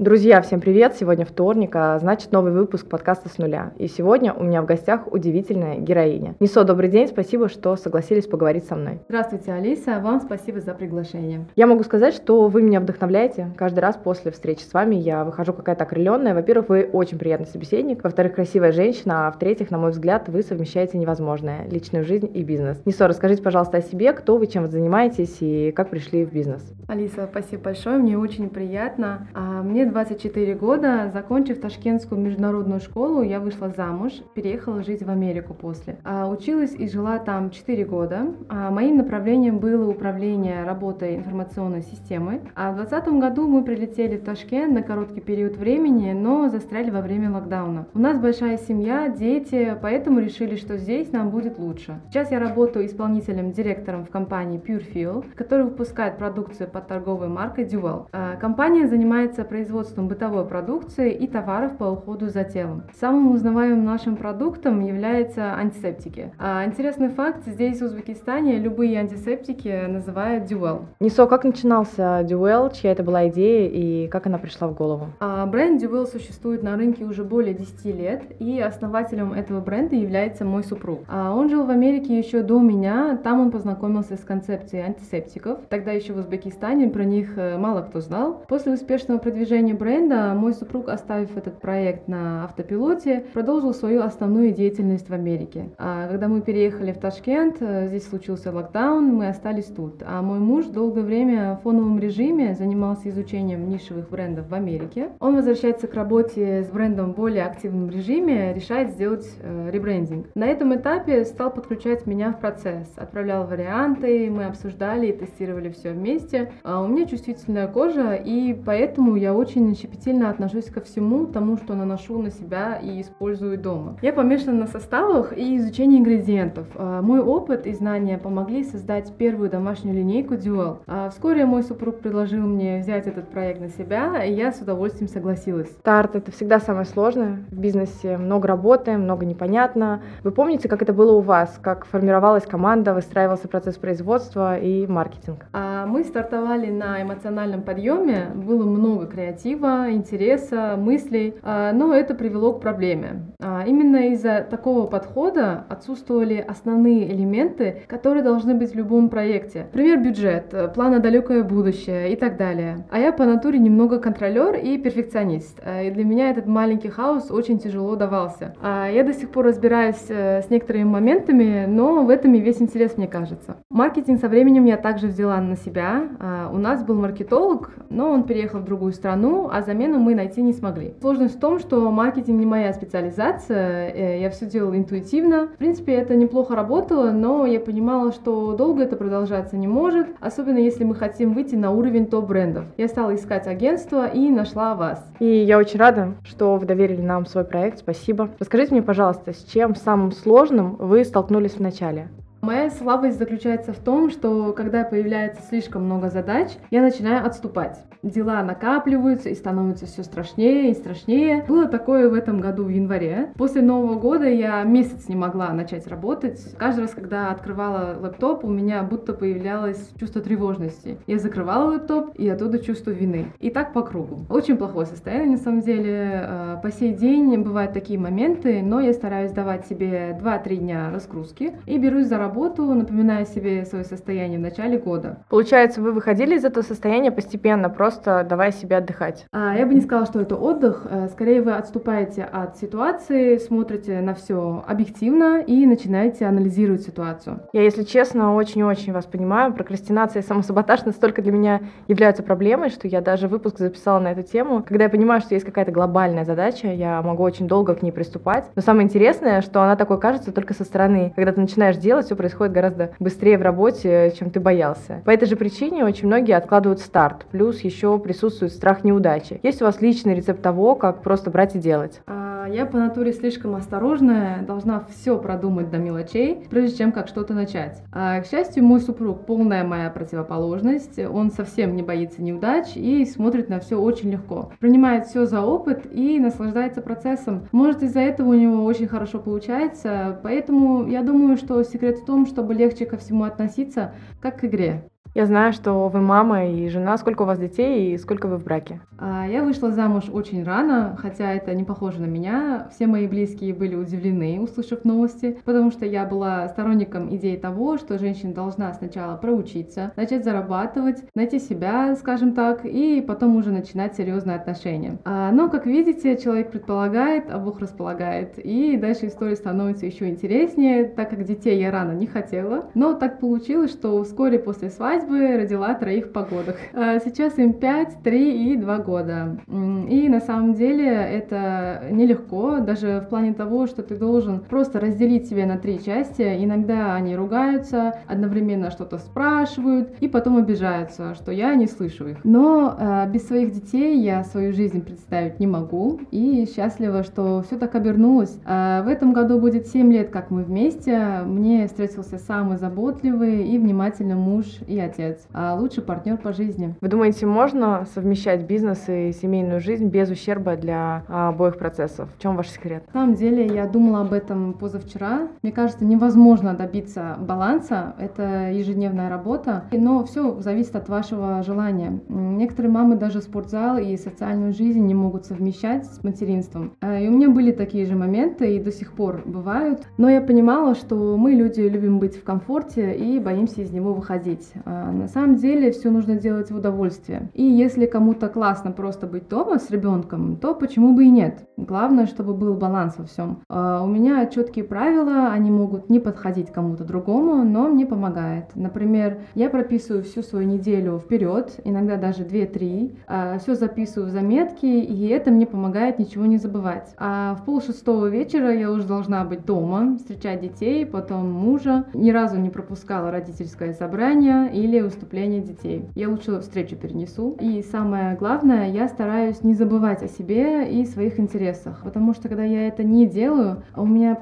Друзья, всем привет! Сегодня вторник, а значит новый выпуск подкаста с нуля. И сегодня у меня в гостях удивительная героиня. Несо, добрый день, спасибо, что согласились поговорить со мной. Здравствуйте, Алиса, вам спасибо за приглашение. Я могу сказать, что вы меня вдохновляете. Каждый раз после встречи с вами я выхожу какая-то окрыленная. Во-первых, вы очень приятный собеседник. Во-вторых, красивая женщина. А в-третьих, на мой взгляд, вы совмещаете невозможное – личную жизнь и бизнес. Несо, расскажите, пожалуйста, о себе, кто вы, чем вы занимаетесь и как пришли в бизнес. Алиса, спасибо большое, мне очень приятно. А, мне 24 4 года, закончив Ташкентскую международную школу, я вышла замуж, переехала жить в Америку после. А, училась и жила там 4 года. А, моим направлением было управление работой информационной системы. А в 2020 году мы прилетели в Ташкент на короткий период времени, но застряли во время локдауна. У нас большая семья, дети, поэтому решили, что здесь нам будет лучше. Сейчас я работаю исполнительным директором в компании Pure Fuel, которая выпускает продукцию под торговой маркой Dual. А, компания занимается производством бытовой продукции и товаров по уходу за телом. Самым узнаваемым нашим продуктом являются антисептики. А интересный факт, здесь в Узбекистане любые антисептики называют Duel. Нисо, как начинался Duel, чья это была идея и как она пришла в голову? А, бренд Duel существует на рынке уже более 10 лет, и основателем этого бренда является мой супруг. А, он жил в Америке еще до меня, там он познакомился с концепцией антисептиков. Тогда еще в Узбекистане про них э, мало кто знал. После успешного продвижения бренда бренда, мой супруг, оставив этот проект на автопилоте, продолжил свою основную деятельность в Америке. А когда мы переехали в Ташкент, э, здесь случился локдаун, мы остались тут. А мой муж долгое время в фоновом режиме занимался изучением нишевых брендов в Америке. Он возвращается к работе с брендом в более активном режиме, решает сделать э, ребрендинг. На этом этапе стал подключать меня в процесс, отправлял варианты, мы обсуждали и тестировали все вместе. А у меня чувствительная кожа, и поэтому я очень щепетильна щепетильно отношусь ко всему тому, что наношу на себя и использую дома. Я помешана на составах и изучении ингредиентов. А, мой опыт и знания помогли создать первую домашнюю линейку Dual. А, вскоре мой супруг предложил мне взять этот проект на себя, и я с удовольствием согласилась. Старт — это всегда самое сложное. В бизнесе много работы, много непонятно. Вы помните, как это было у вас? Как формировалась команда, выстраивался процесс производства и маркетинг? А, мы стартовали на эмоциональном подъеме. Было много креатива, интереса, мыслей, а, но это привело к проблеме. А, именно из-за такого подхода отсутствовали основные элементы, которые должны быть в любом проекте. Например, бюджет, план на далекое будущее и так далее. А я по натуре немного контролер и перфекционист. А, и для меня этот маленький хаос очень тяжело давался. Я до сих пор разбираюсь э, с некоторыми моментами, но в этом и весь интерес, мне кажется. Маркетинг со временем я также взяла на себя. У нас был маркетолог, но он переехал в другую страну, а за замену мы найти не смогли. Сложность в том, что маркетинг не моя специализация, э, я все делала интуитивно. В принципе, это неплохо работало, но я понимала, что долго это продолжаться не может, особенно если мы хотим выйти на уровень топ-брендов. Я стала искать агентство и нашла вас. И я очень рада, что вы доверили нам свой проект. Спасибо. Расскажите мне, пожалуйста, с чем самым сложным вы столкнулись в начале? Моя слабость заключается в том, что когда появляется слишком много задач, я начинаю отступать. Дела накапливаются и становятся все страшнее и страшнее. Было такое в этом году в январе. После Нового года я месяц не могла начать работать. Каждый раз, когда открывала лэптоп, у меня будто появлялось чувство тревожности. Я закрывала лэптоп и оттуда чувство вины. И так по кругу. Очень плохое состояние на самом деле. Э, по сей день бывают такие моменты, но я стараюсь давать себе 2-3 дня разгрузки и берусь за работу работу, напоминая себе свое состояние в начале года. Получается, вы выходили из этого состояния постепенно, просто давая себе отдыхать? А, я бы не сказала, что это отдых. Э, скорее, вы отступаете от ситуации, смотрите на все объективно и начинаете анализировать ситуацию. Я, если честно, очень-очень вас понимаю. Прокрастинация и самосаботаж настолько для меня являются проблемой, что я даже выпуск записала на эту тему. Когда я понимаю, что есть какая-то глобальная задача, я могу очень долго к ней приступать. Но самое интересное, что она такой кажется только со стороны. Когда ты начинаешь делать, все происходит гораздо быстрее в работе, чем ты боялся. По этой же причине очень многие откладывают старт, плюс еще присутствует страх неудачи. Есть у вас личный рецепт того, как просто брать и делать? Я по натуре слишком осторожная, должна все продумать до мелочей, прежде чем как что-то начать. А, к счастью, мой супруг полная моя противоположность. Он совсем не боится неудач и смотрит на все очень легко. Принимает все за опыт и наслаждается процессом. Может, из-за этого у него очень хорошо получается. Поэтому я думаю, что секрет в том, чтобы легче ко всему относиться, как к игре. Я знаю, что вы мама и жена. Сколько у вас детей и сколько вы в браке? А, я вышла замуж очень рано, хотя это не похоже на меня. Все мои близкие были удивлены, услышав новости, потому что я была сторонником идеи того, что женщина должна сначала проучиться, начать зарабатывать, найти себя, скажем так, и потом уже начинать серьезные отношения. А, но, как видите, человек предполагает, а Бог располагает. И дальше история становится еще интереснее, так как детей я рано не хотела. Но так получилось, что вскоре после свадьбы свадьбы родила троих погодок. А сейчас им 5, 3 и 2 года. И на самом деле это нелегко, даже в плане того, что ты должен просто разделить себя на три части. Иногда они ругаются, одновременно что-то спрашивают и потом обижаются, что я не слышу их. Но э, без своих детей я свою жизнь представить не могу и счастлива, что все так обернулось. Э, в этом году будет 7 лет, как мы вместе. Мне встретился самый заботливый и внимательный муж и отец, а лучший партнер по жизни. Вы думаете, можно совмещать бизнес и семейную жизнь без ущерба для а, обоих процессов? В чем ваш секрет? На самом деле, я думала об этом позавчера. Мне кажется, невозможно добиться баланса. Это ежедневная работа. Но все зависит от вашего желания. Некоторые мамы даже спортзал и социальную жизнь не могут совмещать с материнством. А, и у меня были такие же моменты и до сих пор бывают. Но я понимала, что мы, люди, любим быть в комфорте и боимся из него выходить. А, на самом деле все нужно делать в удовольствие. И если кому-то классно просто быть дома с ребенком, то почему бы и нет? Главное, чтобы был баланс во всем. А, у меня четкие правила, они могут не подходить кому-то другому, но мне помогает. Например, я прописываю всю свою неделю вперед, иногда даже 2-3, а, все записываю в заметки, и это мне помогает ничего не забывать. А в пол шестого вечера я уже должна быть дома, встречать детей, потом мужа. Ни разу не пропускала родительское собрание и или выступления детей. Я лучше встречу перенесу. И самое главное, я стараюсь не забывать о себе и своих интересах, потому что когда я это не делаю, у меня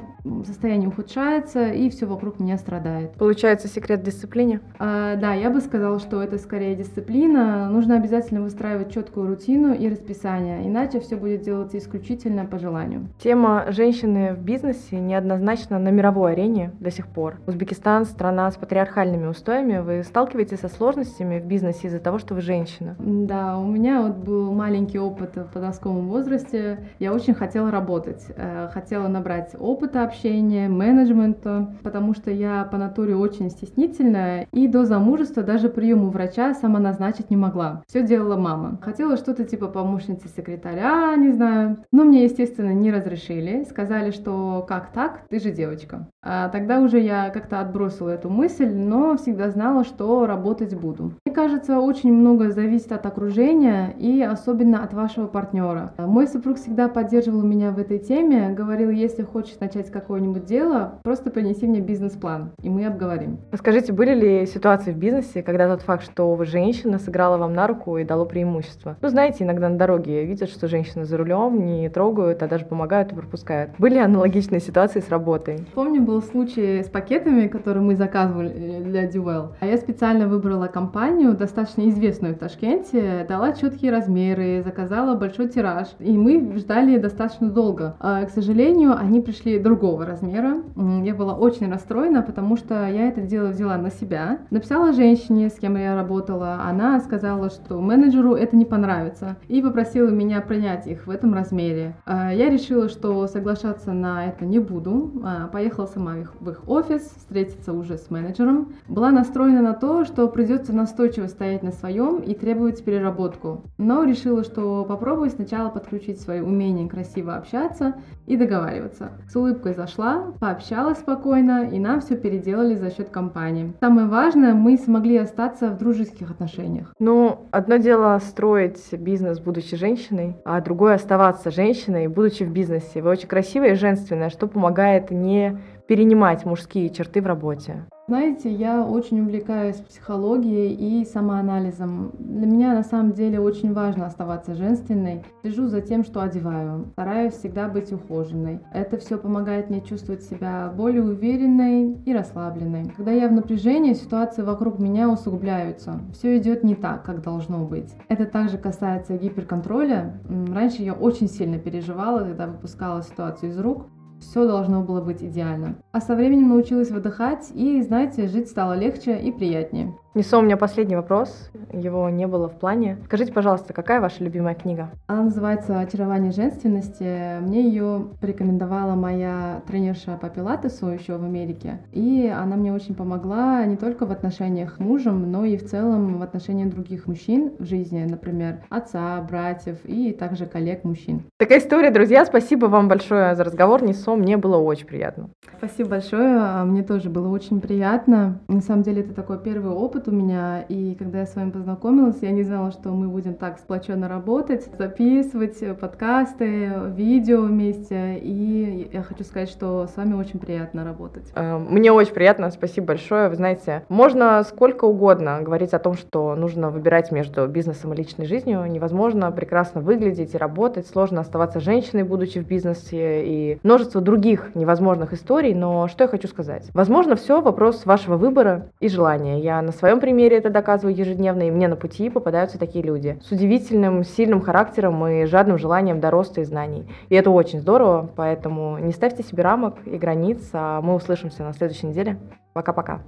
состояние ухудшается, и все вокруг меня страдает. Получается секрет дисциплине? А, да, я бы сказала, что это скорее дисциплина. Нужно обязательно выстраивать четкую рутину и расписание, иначе все будет делаться исключительно по желанию. Тема женщины в бизнесе неоднозначно на мировой арене до сих пор. Узбекистан — страна с патриархальными устоями. Вы сталкиваетесь со сложностями в бизнесе из-за того, что вы женщина? Да, у меня вот был маленький опыт в подростковом возрасте. Я очень хотела работать, э, хотела набрать опыта общения, менеджмента, потому что я по натуре очень стеснительная, и до замужества даже прием у врача сама назначить не могла. Все делала мама. Хотела что-то типа помощницы секретаря, не знаю. Но мне, естественно, не разрешили. Сказали, что как так, ты же девочка. А тогда уже я как-то отбросила эту мысль, но всегда знала, что работать буду. Кажется, очень много зависит от окружения и особенно от вашего партнера. Мой супруг всегда поддерживал меня в этой теме, говорил, если хочешь начать как какое-нибудь дело, просто принеси мне бизнес-план, и мы обговорим. Скажите, были ли ситуации в бизнесе, когда тот факт, что вы женщина, сыграла вам на руку и дало преимущество? Ну, знаете, иногда на дороге видят, что женщины за рулем не трогают, а даже помогают и пропускают. Были аналогичные ситуации с работой? Помню, был случай с пакетами, которые мы заказывали для Duel. А я специально выбрала компанию, достаточно известную в Ташкенте, дала четкие размеры, заказала большой тираж, и мы ждали достаточно долго. А, к сожалению, они пришли другого размера. Я была очень расстроена, потому что я это дело взяла на себя. Написала женщине, с кем я работала. Она сказала, что менеджеру это не понравится. И попросила меня принять их в этом размере. А, я решила, что соглашаться на это не буду. А, поехала сама в их офис, встретиться уже с менеджером. Была настроена на то, что придется настойчиво стоять на своем и требовать переработку. Но решила, что попробую сначала подключить свои умения красиво общаться и договариваться. С улыбкой за зашла, пообщалась спокойно, и нам все переделали за счет компании. Самое важное, мы смогли остаться в дружеских отношениях. Ну, одно дело строить бизнес, будучи женщиной, а другое оставаться женщиной, будучи в бизнесе. Вы очень красивая и женственная, что помогает не перенимать мужские черты в работе? Знаете, я очень увлекаюсь психологией и самоанализом. Для меня на самом деле очень важно оставаться женственной. Слежу за тем, что одеваю. Стараюсь всегда быть ухоженной. Это все помогает мне чувствовать себя более уверенной и расслабленной. Когда я в напряжении, ситуации вокруг меня усугубляются. Все идет не так, как должно быть. Это также касается гиперконтроля. Раньше я очень сильно переживала, когда выпускала ситуацию из рук все должно было быть идеально. А со временем научилась выдыхать и, знаете, жить стало легче и приятнее. Несу у меня последний вопрос, его не было в плане. Скажите, пожалуйста, какая ваша любимая книга? Она называется «Очарование женственности». Мне ее порекомендовала моя тренерша по пилатесу еще в Америке. И она мне очень помогла не только в отношениях с мужем, но и в целом в отношениях других мужчин в жизни, например, отца, братьев и также коллег-мужчин. Такая история, друзья. Спасибо вам большое за разговор, Несу. Мне было очень приятно. Спасибо большое. А мне тоже было очень приятно. На самом деле это такой первый опыт у меня, и когда я с вами познакомилась, я не знала, что мы будем так сплоченно работать, записывать подкасты, видео вместе, и я хочу сказать, что с вами очень приятно работать. Э, мне очень приятно, спасибо большое. Вы знаете, можно сколько угодно говорить о том, что нужно выбирать между бизнесом и личной жизнью. Невозможно прекрасно выглядеть и работать, сложно оставаться женщиной, будучи в бизнесе, и множество других невозможных историй, но что я хочу сказать? Возможно, все вопрос вашего выбора и желания. Я на своем примере это доказываю ежедневно, и мне на пути попадаются такие люди с удивительным, сильным характером и жадным желанием до роста и знаний. И это очень здорово, поэтому не ставьте себе рамок и границ, а мы услышимся на следующей неделе. Пока-пока.